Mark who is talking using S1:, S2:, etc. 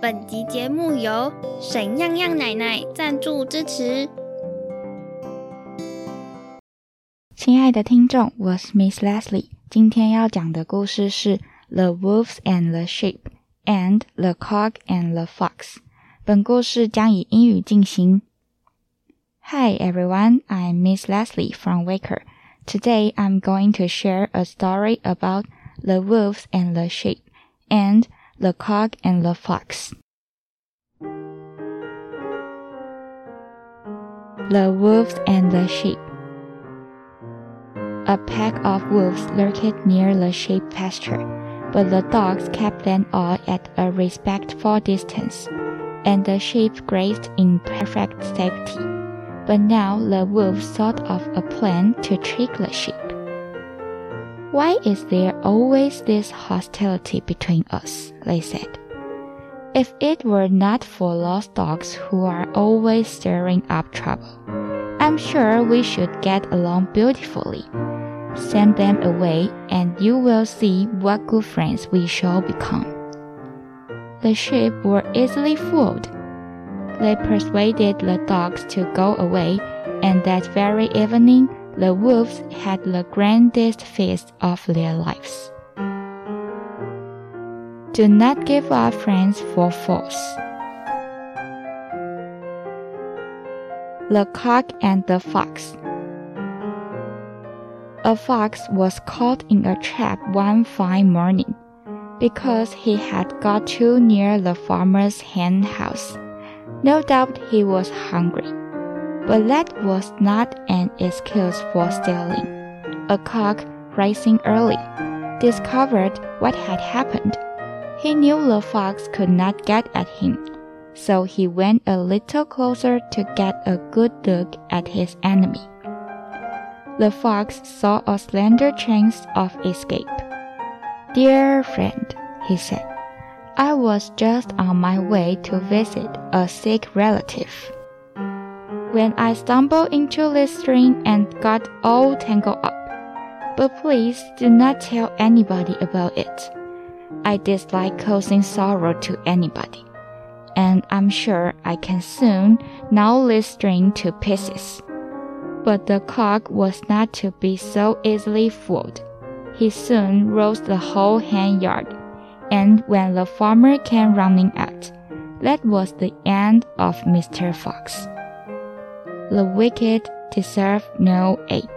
S1: 本集节目由沈漾漾奶奶赞助支持。
S2: 亲爱的听众，我是 Miss Lesly。今天要讲的故事是《The Wolves and the Sheep》and《The Cock and the Fox》。本故事将以英语进行。Hi everyone, I'm Miss Lesly from Waker. Today I'm going to share a story about the wolves and the sheep and the Cock and the Fox. The Wolves and the Sheep A pack of wolves lurked near the sheep pasture, but the dogs kept them all at a respectful distance, and the sheep grazed in perfect safety. But now the wolves thought of a plan to trick the sheep. Why is there always this hostility between us? They said. If it were not for lost dogs who are always stirring up trouble, I'm sure we should get along beautifully. Send them away, and you will see what good friends we shall become. The sheep were easily fooled. They persuaded the dogs to go away, and that very evening the wolves had the grandest feast of their lives. Do not give up friends for fools. The Cock and the Fox. A fox was caught in a trap one fine morning because he had got too near the farmer's hen house. No doubt he was hungry. But that was not an excuse for stealing. A cock, rising early, discovered what had happened. He knew the fox could not get at him, so he went a little closer to get a good look at his enemy. The fox saw a slender chance of escape. Dear friend, he said, I was just on my way to visit a sick relative when I stumbled into this stream and got all tangled up. But please do not tell anybody about it. I dislike causing sorrow to anybody, and I'm sure I can soon gnaw this string to pieces. But the cock was not to be so easily fooled. He soon roused the whole hen yard, and when the farmer came running out, that was the end of Mr. Fox. The wicked deserve no aid.